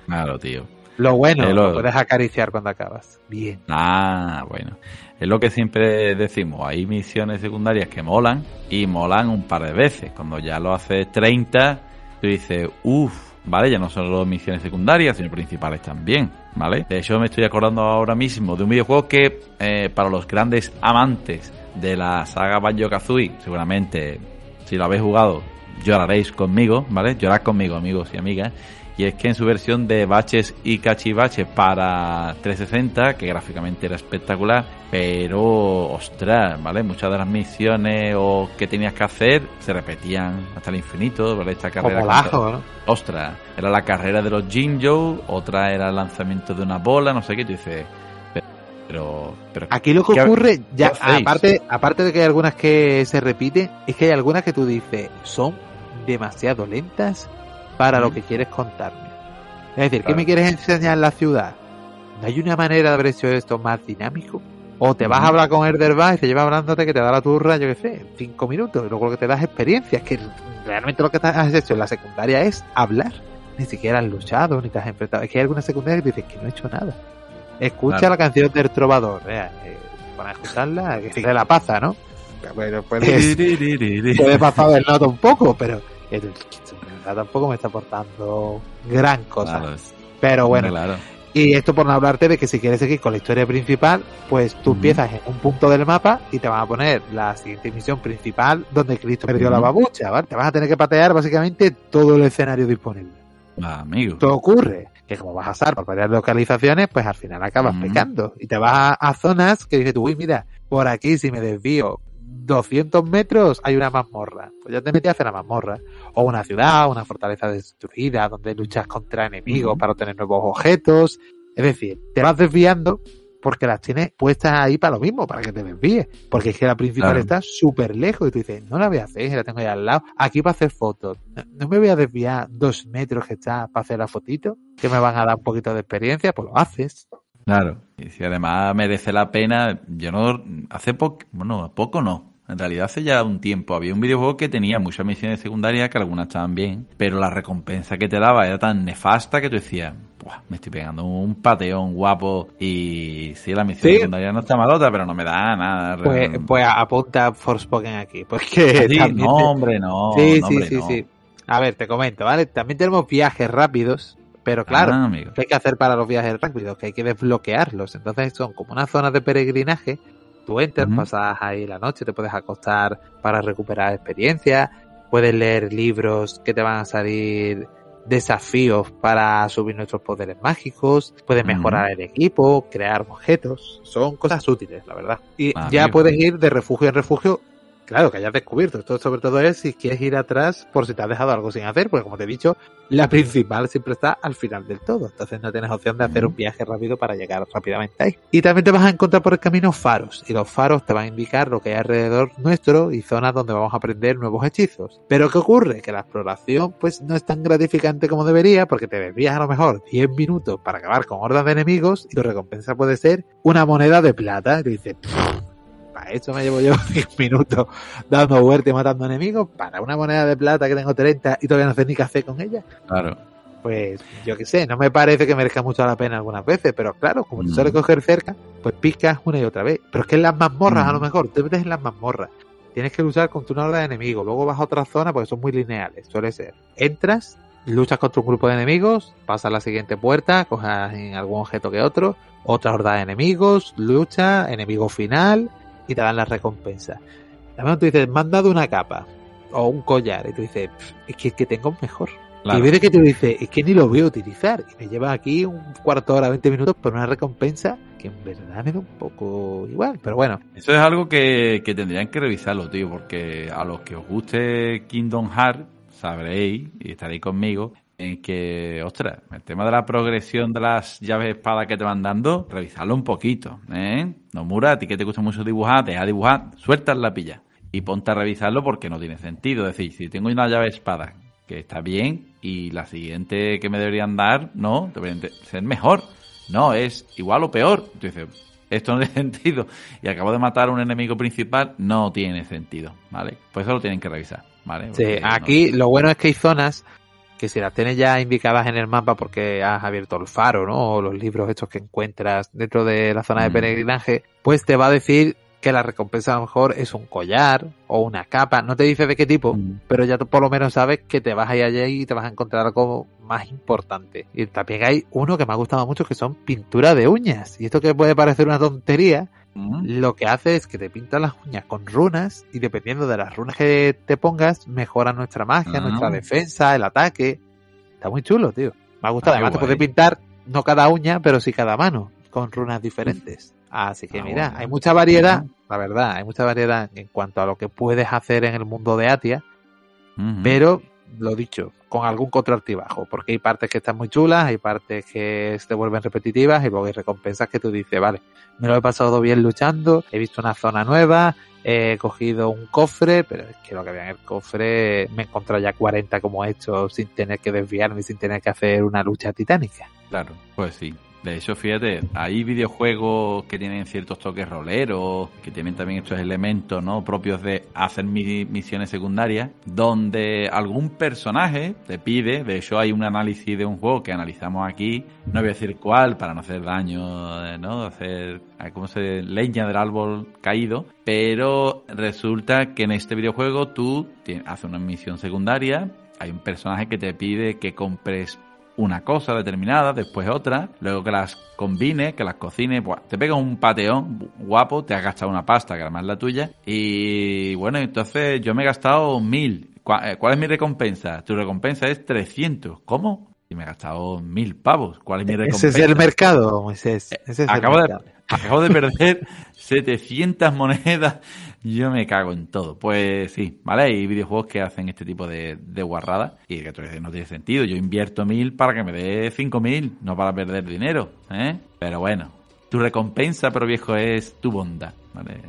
Claro, tío. Lo bueno, lo... puedes acariciar cuando acabas. Bien. Ah, bueno. es lo que siempre decimos, hay misiones secundarias que molan y molan un par de veces. Cuando ya lo haces 30, tú dices, uff, ¿vale? Ya no solo misiones secundarias, sino principales también, ¿vale? De hecho, me estoy acordando ahora mismo de un videojuego que, eh, para los grandes amantes de la saga Banjo-Kazooie, seguramente, si lo habéis jugado, lloraréis conmigo, ¿vale? Llorad conmigo, amigos y amigas. Y es que en su versión de baches y cachivaches para 360, que gráficamente era espectacular, pero ostras, ¿vale? Muchas de las misiones o que tenías que hacer se repetían hasta el infinito, ¿vale? Esta carrera. ¿no? Ostras, era la carrera de los Jinjo, otra era el lanzamiento de una bola, no sé qué, tú dices. Pero, pero aquí lo que ocurre, ya aparte, aparte de que hay algunas que se repiten, es que hay algunas que tú dices son demasiado lentas para lo que quieres contarme. Es decir, ¿qué me quieres enseñar en la ciudad? ¿No hay una manera de haber hecho esto más dinámico? O te vas a hablar con Erderba y te lleva hablándote que te da la turra, yo qué sé, cinco minutos, y luego lo que te das es experiencia. Es que realmente lo que has hecho en la secundaria es hablar. Ni siquiera has luchado, ni te has enfrentado. Es que hay algunas secundarias que dices que no he hecho nada. Escucha la canción del trovador, eh, para escucharla, que sigue la paza, ¿no? Bueno, puedes, puedes pasar el noto un poco, pero <laughs> tampoco me está aportando gran cosa. Pero bueno, y esto por no hablarte de que si quieres seguir con la historia principal, pues tú empiezas en un punto del mapa y te van a poner la siguiente misión principal donde Cristo perdió la babucha, ¿vale? Te vas a tener que patear básicamente todo el escenario disponible. Ah, amigo. Todo ocurre que como vas a usar por varias localizaciones, pues al final acabas pecando. Y te vas a, a, zonas que dices tú, uy, mira, por aquí si me desvío 200 metros hay una mazmorra. Pues ya te metes a hacer la mazmorra. O una ciudad, una fortaleza destruida donde luchas contra enemigos para obtener nuevos objetos. Es decir, te vas desviando porque las tienes puestas ahí para lo mismo, para que te desvíes. Porque es que la principal está súper lejos y tú dices, no la voy a hacer, la tengo ahí al lado. Aquí para hacer fotos. No me voy a desviar dos metros que está para hacer la fotito, que me van a dar un poquito de experiencia, pues lo haces. Claro, y si además merece la pena, yo no, hace poco, bueno, poco no, en realidad hace ya un tiempo había un videojuego que tenía muchas misiones secundarias que algunas estaban bien, pero la recompensa que te daba era tan nefasta que tú decías, me estoy pegando un pateón guapo y sí, la misión secundaria no está malota, pero no me da nada. Pues, pues apunta Forspoken aquí, <laughs> porque sí, no, hombre, no. Sí, sí, sí, sí. A ver, te comento, ¿vale? También tenemos viajes rápidos, pero claro, ah, ¿qué hay que hacer para los viajes rápidos? Que hay que desbloquearlos. Entonces son como una zona de peregrinaje Tú entras, pasas ahí la noche, te puedes acostar para recuperar experiencia, puedes leer libros que te van a salir desafíos para subir nuestros poderes mágicos, puedes mejorar el equipo, crear objetos, son cosas útiles, la verdad. Y ah, ya puedes ir de refugio en refugio claro, que hayas descubierto. Esto sobre todo es si quieres ir atrás por si te has dejado algo sin hacer, porque como te he dicho, la principal siempre está al final del todo. Entonces no tienes opción de hacer un viaje rápido para llegar rápidamente ahí. Y también te vas a encontrar por el camino faros. Y los faros te van a indicar lo que hay alrededor nuestro y zonas donde vamos a aprender nuevos hechizos. Pero ¿qué ocurre? Que la exploración pues no es tan gratificante como debería porque te desvías a lo mejor 10 minutos para acabar con hordas de enemigos y tu recompensa puede ser una moneda de plata. Y dices, eso me llevo yo <laughs> 10 minutos dando vueltas y matando enemigos, para una moneda de plata que tengo 30 y todavía no sé ni qué hacer con ella. Claro. Pues yo qué sé, no me parece que merezca mucho la pena algunas veces, pero claro, como tú mm. sueles coger cerca, pues picas una y otra vez. Pero es que en las mazmorras, a lo mejor, te metes en las mazmorras. Tienes que luchar contra una horda de enemigos, luego vas a otra zona porque son muy lineales, suele ser. Entras, luchas contra un grupo de enemigos, pasas a la siguiente puerta, cojas en algún objeto que otro, otra horda de enemigos, lucha, enemigo final, y te dan la recompensa. También tú dices, me han dado una capa o un collar y tú dices, es que, que tengo mejor. Y ves que te dice, es que ni lo voy a utilizar. Y me lleva aquí un cuarto de hora, 20 minutos por una recompensa que en verdad me da un poco igual, pero bueno. Eso es algo que, que tendrían que revisarlo, tío, porque a los que os guste Kingdom Hearts, sabréis y estaréis conmigo en que, ostras, el tema de la progresión de las llaves de espada que te van dando, revisarlo un poquito, ¿eh? No, Mura, a ti que te gusta mucho dibujar, deja dibujar, sueltas la pilla y ponte a revisarlo porque no tiene sentido. Es decir, si tengo una llave de espada que está bien y la siguiente que me deberían dar, no, debería ser mejor. No, es igual o peor. Tú dices, esto no <laughs> tiene sentido. Y acabo de matar a un enemigo principal, no tiene sentido, ¿vale? Pues eso lo tienen que revisar, ¿vale? sí, aquí lo bueno es que hay zonas que si las tienes ya indicadas en el mapa porque has abierto el faro, ¿no? O los libros estos que encuentras dentro de la zona de mm. peregrinaje, pues te va a decir que la recompensa a lo mejor es un collar o una capa. No te dice de qué tipo, mm. pero ya tú por lo menos sabes que te vas a ir allí y te vas a encontrar algo más importante. Y también hay uno que me ha gustado mucho que son pintura de uñas. Y esto que puede parecer una tontería, mm. lo que hace es que te pinta las uñas con runas y dependiendo de las runas que te pongas, mejora nuestra magia, ah. nuestra defensa, el ataque. Está muy chulo, tío. Me ha gustado. Ah, Además te puede pintar no cada uña, pero sí cada mano, con runas diferentes. Así que ah, mira, hay mucha variedad, la verdad, hay mucha variedad en cuanto a lo que puedes hacer en el mundo de Atia, pero lo dicho, con algún contraltibajo, porque hay partes que están muy chulas, hay partes que se vuelven repetitivas y luego hay recompensas que tú dices, vale, me lo he pasado bien luchando, he visto una zona nueva, he cogido un cofre, pero es que lo que había en el cofre me he encontrado ya 40 como he hecho sin tener que desviarme, sin tener que hacer una lucha titánica. Claro, pues sí, de hecho, fíjate, hay videojuegos que tienen ciertos toques roleros, que tienen también estos elementos ¿no? propios de hacer misiones secundarias, donde algún personaje te pide, de hecho hay un análisis de un juego que analizamos aquí, no voy a decir cuál para no hacer daño, ¿no? hacer, ¿cómo se leña del árbol caído, pero resulta que en este videojuego tú haces una misión secundaria, hay un personaje que te pide que compres una cosa determinada, después otra, luego que las combine, que las cocine, te pegas un pateón guapo, te has gastado una pasta, que además es la tuya, y bueno, entonces yo me he gastado mil. Eh, ¿Cuál es mi recompensa? Tu recompensa es 300. ¿Cómo? Y me he gastado mil pavos. ¿Cuál es mi recompensa? Ese es el mercado, Moisés. Ese es acabo, De, acabo de perder <laughs> 700 monedas yo me cago en todo. Pues sí, ¿vale? Hay videojuegos que hacen este tipo de, de guarradas y que tú dices, no tiene sentido. Yo invierto mil para que me dé cinco mil, no para perder dinero, ¿eh? Pero bueno, tu recompensa, pero viejo, es tu bondad. ¿vale?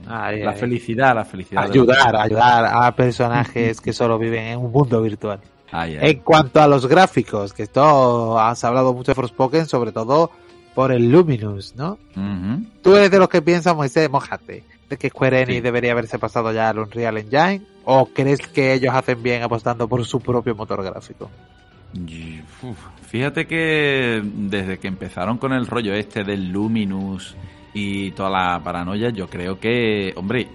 la felicidad, la felicidad. Ayudar, ayudar a personajes que solo viven en un mundo virtual. En cuanto a los gráficos, que esto has hablado mucho de Forspoken, sobre todo por el Luminous, ¿no? Tú eres de los que piensan, Moisés, mojate que Square Enix debería haberse pasado ya al Unreal Engine? ¿O crees que ellos hacen bien apostando por su propio motor gráfico? fíjate que desde que empezaron con el rollo este del Luminous y toda la paranoia, yo creo que, hombre,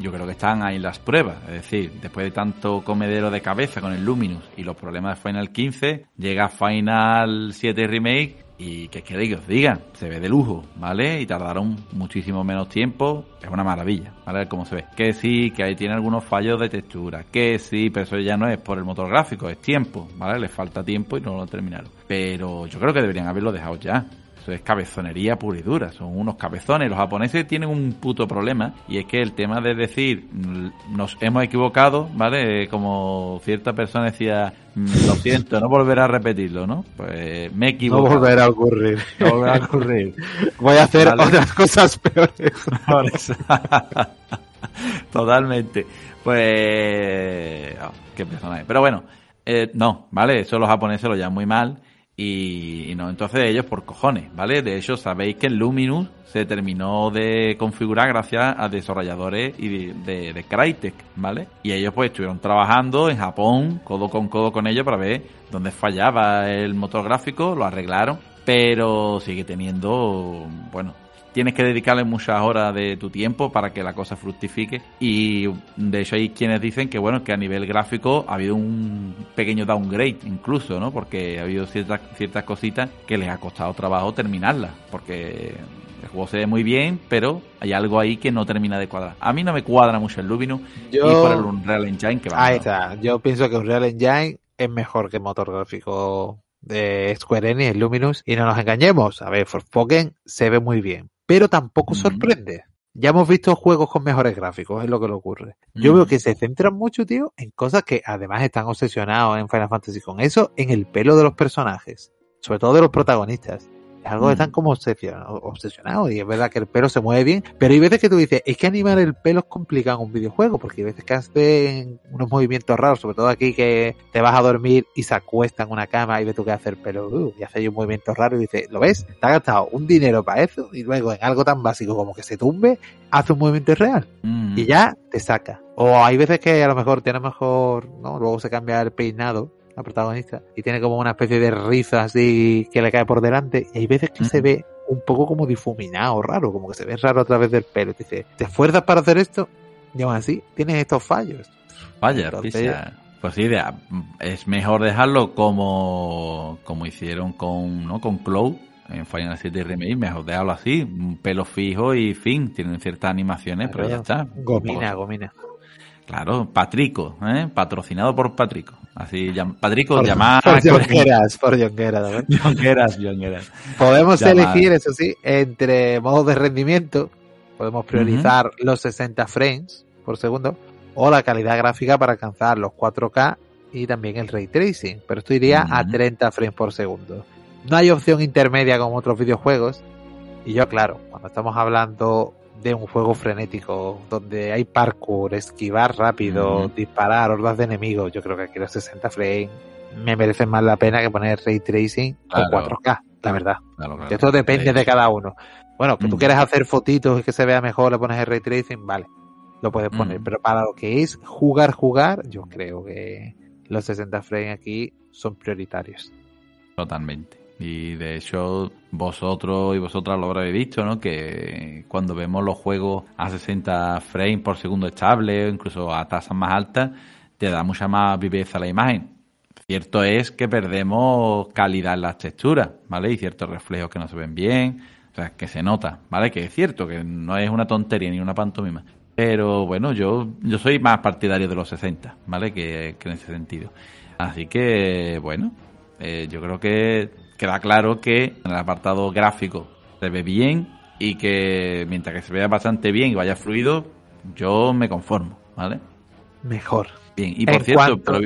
yo creo que están ahí las pruebas. Es decir, después de tanto comedero de cabeza con el Luminous y los problemas de Final 15, llega Final 7 Remake y que queréis que os diga, se ve de lujo, ¿vale? Y tardaron muchísimo menos tiempo, es una maravilla, ¿vale? Cómo se ve. Que sí, que ahí tiene algunos fallos de textura, que sí, pero eso ya no es por el motor gráfico, es tiempo, ¿vale? Les falta tiempo y no lo terminaron. Pero yo creo que deberían haberlo dejado ya. Eso es cabezonería pura y dura, son unos cabezones. Los japoneses tienen un puto problema y es que el tema de decir mm, nos hemos equivocado, ¿vale? Como cierta persona decía, mm, lo siento, no volverá a repetirlo, ¿no? Pues me he equivocado. No volverá a ocurrir. No volverá a ocurrir. <laughs> Voy a hacer otras cosas peores. <laughs> <laughs> Totalmente. Pues... Oh, qué persona es. Pero bueno, eh, no, ¿vale? Eso los japoneses lo llaman muy mal y, no, entonces ellos por cojones, ¿vale? De hecho, sabéis que el Luminous se terminó de configurar gracias a desarrolladores y de, de, Crytek, ¿vale? Y ellos pues estuvieron trabajando en Japón, codo con codo con ellos, para ver dónde fallaba el motor gráfico, lo arreglaron, pero sigue teniendo, bueno, tienes que dedicarle muchas horas de tu tiempo para que la cosa fructifique. Y de hecho hay quienes dicen que bueno que a nivel gráfico ha habido un pequeño downgrade incluso no porque ha habido ciertas ciertas cositas que les ha costado trabajo terminarlas porque el juego se ve muy bien pero hay algo ahí que no termina de cuadrar. A mí no me cuadra mucho el Luminous y por el Unreal Engine que va ahí está. Yo pienso que Unreal Engine es mejor que el motor gráfico de Square Enix, el Luminous, y no nos engañemos, a ver, Forspoken se ve muy bien, pero tampoco sorprende. Ya hemos visto juegos con mejores gráficos, es lo que le ocurre. Yo veo que se centran mucho, tío, en cosas que además están obsesionados en Final Fantasy con eso, en el pelo de los personajes, sobre todo de los protagonistas. Es algo que están como obsesionados y es verdad que el pelo se mueve bien, pero hay veces que tú dices, es que animar el pelo es complicado en un videojuego, porque hay veces que hacen unos movimientos raros, sobre todo aquí que te vas a dormir y se acuesta en una cama y ves tú que hace el pelo uh, y hace un movimiento raro y dices, ¿lo ves? Te ha gastado un dinero para eso y luego en algo tan básico como que se tumbe, hace un movimiento real y ya te saca. O hay veces que a lo mejor tiene mejor, ¿no? Luego se cambia el peinado la protagonista, y tiene como una especie de riza así que le cae por delante, y hay veces que se ve un poco como difuminado, raro, como que se ve raro a través del pelo. dice, ¿te esfuerzas para hacer esto? Y aún así, tienes estos fallos. Vaya, pues sí, es mejor dejarlo como, como hicieron con, ¿no? con Cloud en Final 7 Remake, mejor dejarlo así, un pelo fijo y fin, tienen ciertas animaciones, pero ya está. Gomina, gomina. Claro, Patrico, ¿eh? patrocinado por Patrico. Así, Patrico llamar. <laughs> Por <laughs> Jonqueras, por Jonqueras. Jonqueras, Jonqueras. Podemos elegir, eso sí, entre modos de rendimiento. Podemos priorizar los 60 frames por segundo o la calidad gráfica para alcanzar los 4K y también el ray tracing. Pero esto iría a 30 frames por segundo. No hay opción intermedia como otros videojuegos. Y yo, claro, cuando estamos hablando de un juego frenético, donde hay parkour, esquivar rápido, disparar, hordas de enemigos, yo creo que aquí los 60 frames me merecen más la pena que poner ray tracing con 4K, la verdad. Esto depende de cada uno. Bueno, que tú quieres hacer fotitos y que se vea mejor, le pones el ray tracing, vale, lo puedes poner. Pero para lo que es jugar, jugar, yo creo que los 60 frames aquí son prioritarios. Totalmente. Y de hecho, vosotros y vosotras lo habréis visto, ¿no? Que cuando vemos los juegos a 60 frames por segundo estable, o incluso a tasas más altas, te da mucha más viveza la imagen. Cierto es que perdemos calidad en las texturas, ¿vale? Y ciertos reflejos que no se ven bien, o sea, que se nota, ¿vale? Que es cierto, que no es una tontería ni una pantomima. Pero bueno, yo, yo soy más partidario de los 60, ¿vale? Que, en ese sentido. Así que, bueno, eh, yo creo que queda claro que en el apartado gráfico se ve bien y que mientras que se vea bastante bien y vaya fluido, yo me conformo, ¿vale? Mejor. Bien, y por cierto,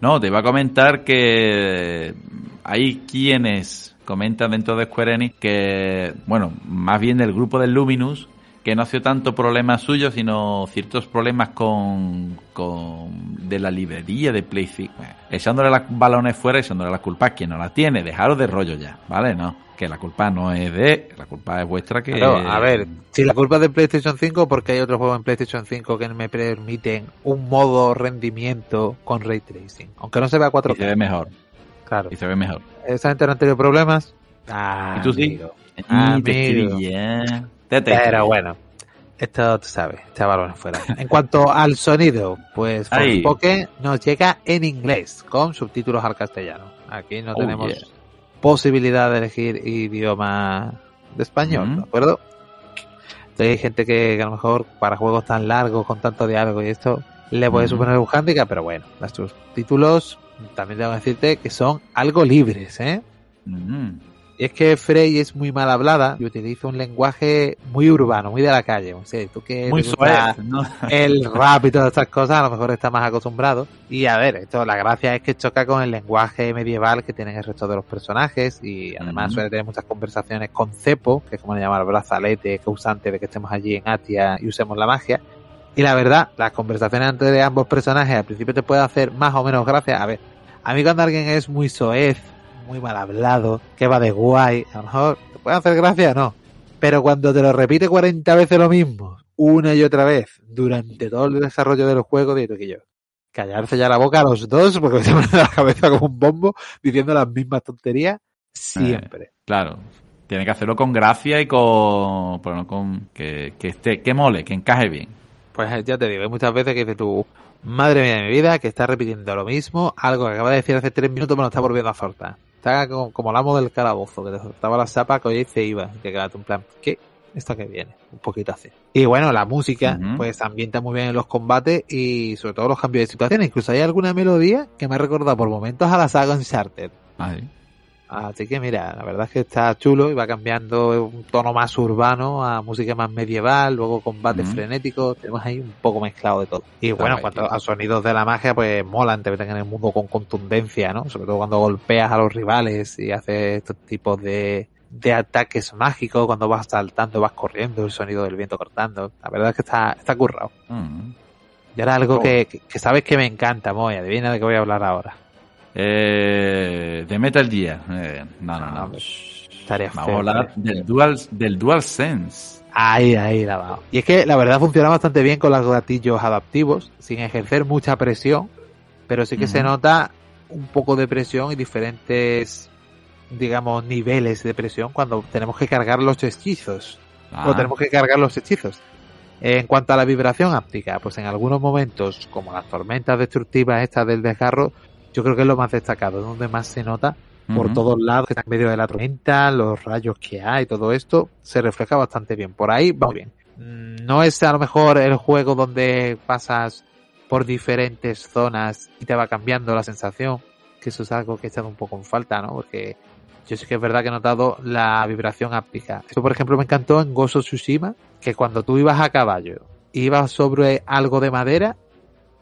no, te iba a comentar que hay quienes comentan dentro de Square Enix que, bueno, más bien del grupo del Luminous, que no ha sido tanto problema suyo, sino ciertos problemas con, con de la librería de PlayStation. echándole los balones fuera y echándole las culpas a quien no la tiene. Dejaros de rollo ya, ¿vale? No, que la culpa no es de, la culpa es vuestra que... a ver, si la culpa es de PlayStation 5, porque hay otros juegos en PlayStation 5 que me permiten un modo rendimiento con ray tracing, aunque no se vea 4K. Y se ve mejor. Claro. Y se ve mejor. Esa gente no ha tenido problemas. Ah, ¿Y tú sí? Ah, pero bueno, esto tú sabes, chavalones fuera. <laughs> En cuanto al sonido, pues Forspoken nos llega en inglés, con subtítulos al castellano. Aquí no oh, tenemos posibilidad de elegir idioma de español, ¿de acuerdo? hay gente que, a lo mejor para juegos tan largos, con tanto diálogo y esto, le puede suponer un handicap, pero bueno, los subtítulos también tengo que decirte que son algo libres, ¿eh? Y es que Frey es muy mal hablada y utiliza un lenguaje muy urbano, muy de la calle. O sea, tú que muy suave, el rap y todas estas cosas, a lo mejor está más acostumbrado. Y a ver, esto la gracia es que choca con el lenguaje medieval que tienen el resto de los personajes y además suele tener muchas conversaciones con Cepo, que es como le llama el brazalete causante de que estemos allí en Atia y usemos la magia. Y la verdad, las conversaciones entre ambos personajes al principio te puede hacer más o menos gracia. A ver, a mí cuando alguien es muy soez muy mal hablado, que va de guay, a lo mejor te puede hacer gracia, no. Pero cuando te lo repite 40 veces lo mismo, una y otra vez, durante todo el desarrollo del juego, digo que yo, callarse ya la boca a los dos, porque se me da la cabeza como un bombo, diciendo las mismas tonterías siempre. Eh, claro. Tiene que hacerlo con gracia y con, bueno, con que, que esté, que mole, que encaje bien. Pues ya te digo, hay muchas veces que dices tú, madre mía de mi vida, que está repitiendo lo mismo, algo que acaba de decir hace tres minutos me lo está volviendo a soltar. Está como, como el amo del calabozo, que te soltaba la sapa que hoy se iba. Que quedaba un plan, ¿qué? Esto que viene, un poquito así. Y bueno, la música, pues ambienta muy bien en los combates y sobre todo los cambios de situación. Incluso hay alguna melodía que me ha recordado por momentos a la saga Uncharted. Ay. Así que mira, la verdad es que está chulo y va cambiando un tono más urbano a música más medieval, luego combate frenético, tenemos ahí un poco mezclado de todo. Y bueno, en cuanto a sonidos de la magia, pues molan, te meten en el mundo con contundencia, ¿no? Sobre todo cuando golpeas a los rivales y haces estos tipos de, de ataques mágicos, cuando vas saltando, vas corriendo, el sonido del viento cortando. La verdad es que está, está currado. Y ahora algo que, que, sabes que me encanta, Moy, adivina de qué voy a hablar ahora. Eh, de Metal Gear. Eh, no, no, no. Vamos a hablar del Dual, del Dual Sense. Ahí, ahí, la va. Y es que la verdad funciona bastante bien con los gatillos adaptivos, sin ejercer mucha presión, pero sí que se nota un poco de presión y diferentes, digamos, niveles de presión cuando tenemos que cargar los hechizos. O ah. tenemos que cargar los hechizos. En cuanto a la vibración áptica, pues en algunos momentos, como las tormentas destructivas estas del desgarro, yo creo que es lo más destacado, donde más se nota por todos lados, que está en medio de la tormenta, los rayos que hay, todo esto, se refleja bastante bien. Por ahí va bien. Mm, no es a lo mejor el juego donde pasas por diferentes zonas y te va cambiando la sensación, que eso es algo que está un poco en falta, ¿no? Porque yo sí que es verdad que he notado la vibración áptica. Esto, por ejemplo, me encantó en Gozo Tsushima, que cuando tú ibas a caballo, ibas sobre algo de madera,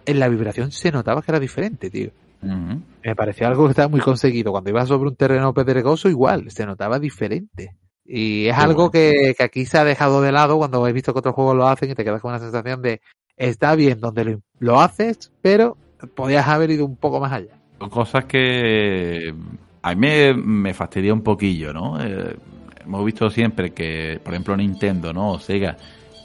en la vibración se notaba que era diferente, tío. Me pareció algo que estaba muy conseguido. Cuando ibas sobre un terreno pedregoso, igual, se notaba diferente. Y es algo que, aquí se ha dejado de lado cuando he visto que otros juegos lo hacen y te quedas con una sensación de está bien donde lo, haces, pero podías haber ido un poco más allá. Son cosas que a mí me, me fastidia un poquillo, ¿no? Eh, hemos visto siempre que, por ejemplo, Nintendo, ¿no? O Sega,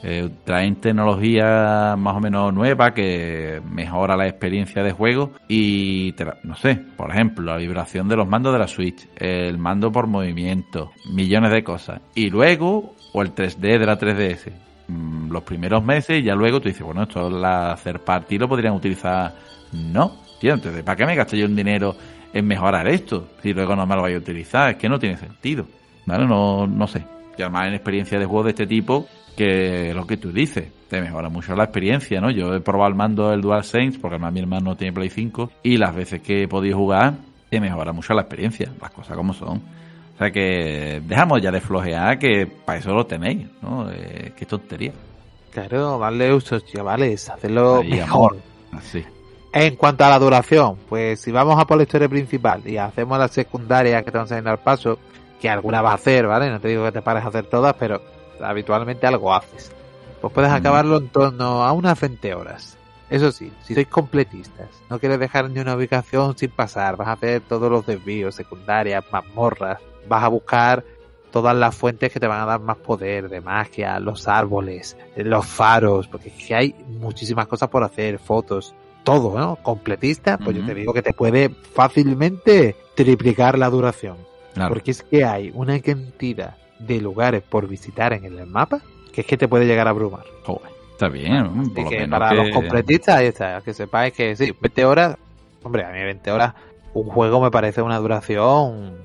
eh, traen tecnología más o menos nueva que mejora la experiencia de juego y, no sé, por ejemplo, la vibración de los mandos de la Switch, el mando por movimiento, millones de cosas. Y luego, o el 3D de la 3DS, mm, los primeros meses y ya luego tú dices, bueno, esto la hacer party lo podrían utilizar. No, tío, entonces, ¿para qué me gasté yo un dinero en mejorar esto si luego no me lo voy a utilizar? Es que no tiene sentido. ¿Vale? No, no sé. Y además en experiencia de juego de este tipo, que lo que tú dices, te mejora mucho la experiencia, ¿no? Yo he probado el mando del DualSense, porque además mi hermano tiene Play 5, y las veces que he podido jugar, te mejora mucho la experiencia, las cosas como son. O sea que dejamos ya de flojear, que para eso lo tenéis, ¿no? Eh, qué tontería. Claro, darle uso, chavales, hacerlo mejor. Así. En cuanto a la duración, pues si vamos a por la historia principal y hacemos las secundarias que te van a al paso, que alguna va a hacer, ¿vale? No te digo que te pares a hacer todas, pero habitualmente algo haces. Pues puedes acabarlo en torno a unas 20 horas. Eso sí, si sois completistas, no quieres dejar ni una ubicación sin pasar, vas a hacer todos los desvíos, secundarias, mazmorras, vas a buscar todas las fuentes que te van a dar más poder de magia, los árboles, los faros, porque es que hay muchísimas cosas por hacer, fotos, todo, ¿no? Completista, pues yo te digo que te puede fácilmente triplicar la duración. Porque es que hay una cantidad de lugares por visitar en el mapa que es que te puede llegar a abrumar. está bien. para los completistas, ahí está. Que sepáis que sí, 20 horas. Hombre, a mí 20 horas, un juego me parece una duración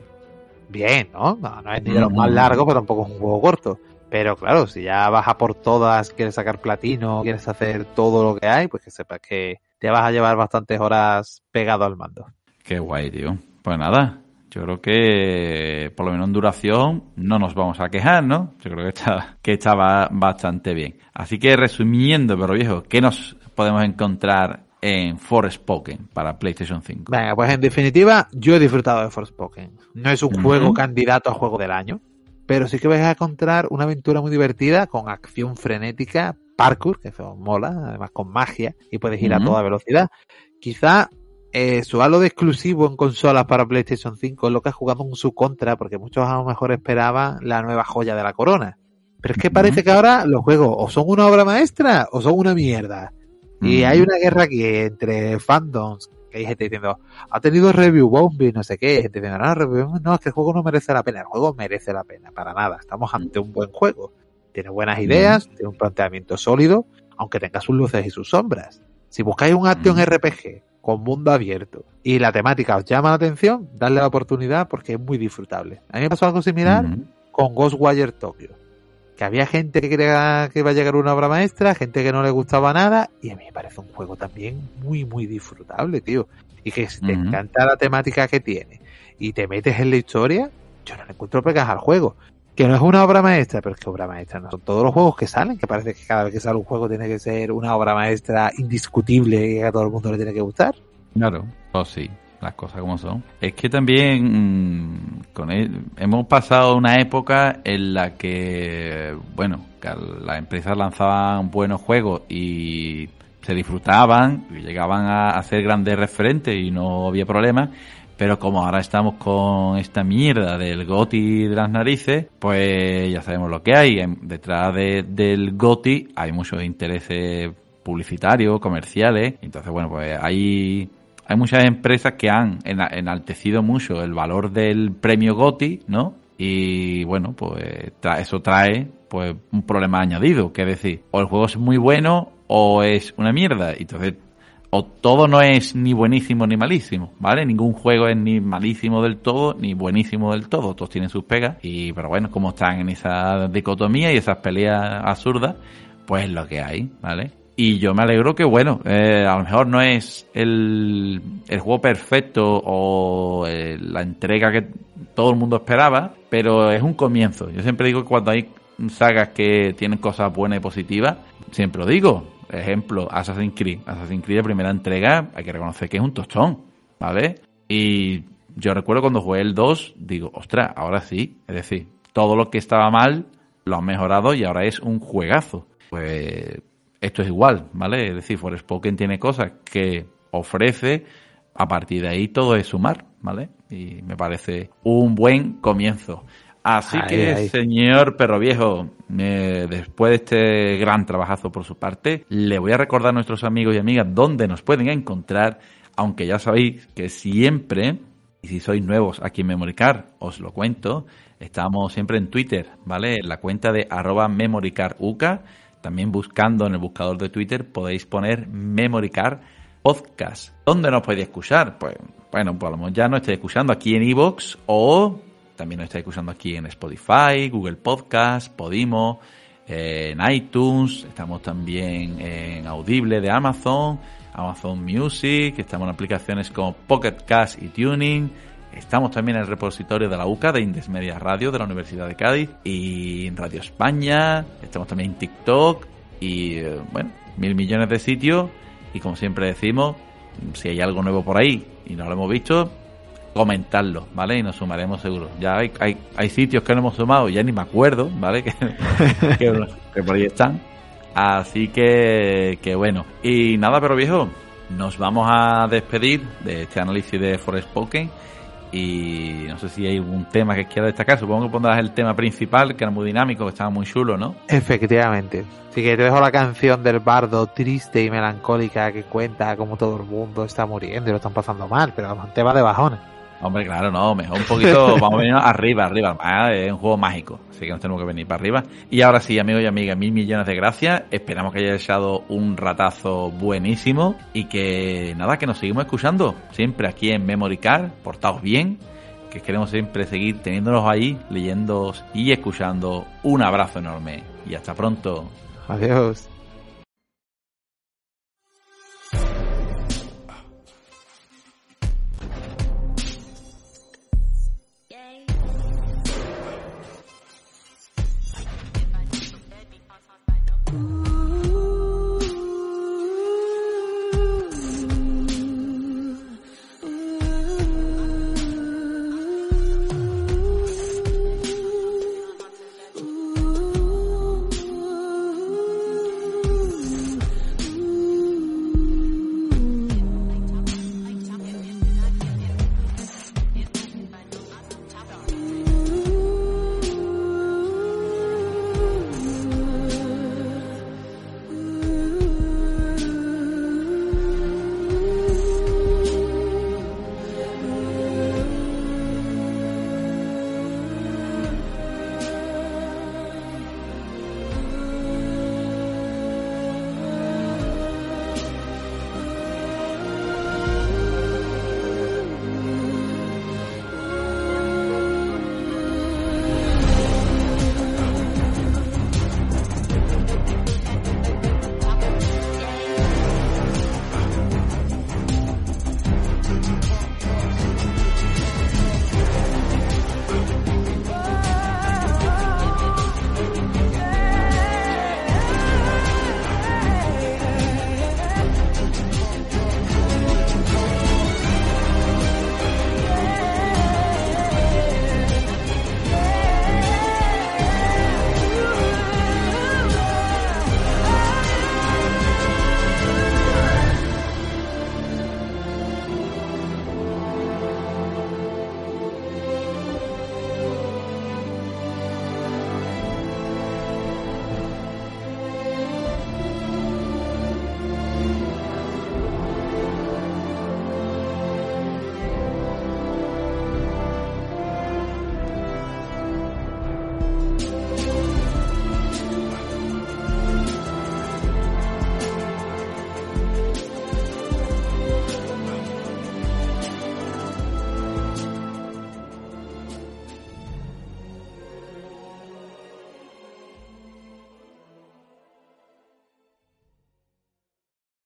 bien, ¿no? No, es ni de los más largos, pero tampoco es un juego corto. Pero claro, si ya vas a por todas, quieres sacar platino, quieres hacer todo lo que hay, pues que sepas que te vas a llevar bastantes horas pegado al mando. Qué guay, tío. Pues nada, yo creo que por lo menos en duración no nos vamos a quejar, ¿no? Yo creo que está, que estaba bastante bien. Así que resumiendo, pero viejo, ¿qué nos podemos encontrar en Forspoken para PlayStation 5? Venga, pues en definitiva, yo he disfrutado de Forspoken. No es un juego candidato a juego del año, pero sí que vais a encontrar una aventura muy divertida con acción frenética, parkour, que eso mola, además con magia, y puedes ir a toda velocidad. Quizá eh, su halo de exclusivo en consolas para PlayStation 5 es lo que ha jugado en su contra, porque muchos a lo mejor esperaban la nueva joya de la corona. Pero es que parece que ahora los juegos o son una obra maestra o son una mierda. Y hay una guerra aquí entre fandoms, que hay gente diciendo, ha tenido review bombing, no sé qué, gente diciendo, no, review no, es que el juego no merece la pena. El juego merece la pena, para nada. Estamos ante un buen juego. Tiene buenas ideas, tiene un planteamiento sólido, aunque tenga sus luces y sus sombras. Si buscáis un action RPG con mundo abierto y la temática os llama la atención, darle la oportunidad porque es muy disfrutable. A mí me pasó algo similar con Ghostwire Tokyo. Que había gente que creía que iba a llegar una obra maestra, gente que no le gustaba nada, y a mí me parece un juego también muy, muy disfrutable, tío. Y que si te encanta la temática que tiene y te metes en la historia, yo no le encuentro pegas al juego. Que no es una obra maestra, pero es que obra maestra no son todos los juegos que salen, que parece que cada vez que sale un juego tiene que ser una obra maestra indiscutible y a todo el mundo le tiene que gustar. Claro, oh, sí, las cosas como son. Es que también mm, con hemos pasado una época en la que, bueno, las empresas lanzaban buenos juegos y se disfrutaban, y llegaban a, a ser grandes referentes y no había problema. Pero como ahora estamos con esta mierda del GOTI de las narices, pues ya sabemos lo que hay. Detrás del GOTI hay muchos intereses publicitarios, comerciales. Entonces, bueno, pues hay hay muchas empresas que han enaltecido mucho el valor del premio GOTI, ¿no? Y bueno, pues eso trae pues un problema añadido, que es decir, o el juego es muy bueno o es una mierda. Entonces, o todo no es ni buenísimo ni malísimo, ¿vale? Ningún juego es ni malísimo del todo ni buenísimo del todo. Todos tienen sus pegas. Y, pero bueno, como están en esa dicotomía y esas peleas absurdas, pues es lo que hay, ¿vale? Y yo me alegro que, bueno, eh, a lo mejor no es el, el juego perfecto o eh, la entrega que todo el mundo esperaba, pero es un comienzo. Yo siempre digo que cuando hay sagas que tienen cosas buenas y positivas, siempre lo digo. Ejemplo, Assassin's Creed. Assassin's Creed de primera entrega, hay que reconocer que es un tostón, ¿vale? Y yo recuerdo cuando jugué el 2, digo, ostras, ahora sí. Es decir, todo lo que estaba mal lo han mejorado y ahora es un juegazo. Pues esto es igual, ¿vale? Es decir, Forspoken tiene cosas que ofrece, a partir de ahí todo es sumar, ¿vale? Y me parece un buen comienzo. Así que, señor Perro Viejo, después de este gran trabajazo por su parte, le voy a recordar a nuestros amigos y amigas dónde nos pueden encontrar, aunque ya sabéis que siempre, y si sois nuevos aquí en Memoricar, os lo cuento, estamos siempre en Twitter, ¿vale? En la cuenta de arroba memoricaruca también buscando en el buscador de Twitter podéis poner Memory Card Podcast. ¿Dónde nos podéis escuchar? Pues bueno, pues ya no estáis escuchando aquí en Evox o también nos estáis escuchando aquí en Spotify, Google Podcast, Podimo, en iTunes, estamos también en Audible de Amazon, Amazon Music, estamos en aplicaciones como Pocket Cast y Tuning, Estamos también en el repositorio de la UCA, de Indes Media Radio, de la Universidad de Cádiz, y en Radio España, estamos también en TikTok, y eh, bueno, mil millones de sitios, y como siempre decimos, si hay algo nuevo por ahí y no lo hemos visto, comentarlo, ¿vale? Y nos sumaremos seguro. Ya hay, hay, hay sitios que no hemos sumado, ya ni me acuerdo, ¿vale? <laughs> Que, por ahí están. Así que, que bueno. Y nada, pero viejo, nos vamos a despedir de este análisis de Forest Pokémon y no sé si hay algún tema que quiera destacar. Supongo que pondrás el tema principal, que era muy dinámico, que estaba muy chulo, ¿no? Efectivamente. Así que te dejo la canción del bardo triste y melancólica que cuenta cómo todo el mundo está muriendo y lo están pasando mal, pero un tema de bajones. Hombre, claro, no, mejor un poquito, <laughs> vamos a venir arriba, arriba. Ah, es un juego mágico, así que nos tenemos que venir para arriba. Y ahora sí, amigos y amigas, mil millones de gracias. Esperamos que hayáis echado un ratazo buenísimo y que nada, que nos seguimos escuchando siempre aquí en Memory Card. Portaos bien, que queremos siempre seguir teniéndonos ahí, leyendo y escuchando. Un abrazo enorme y hasta pronto. Adiós.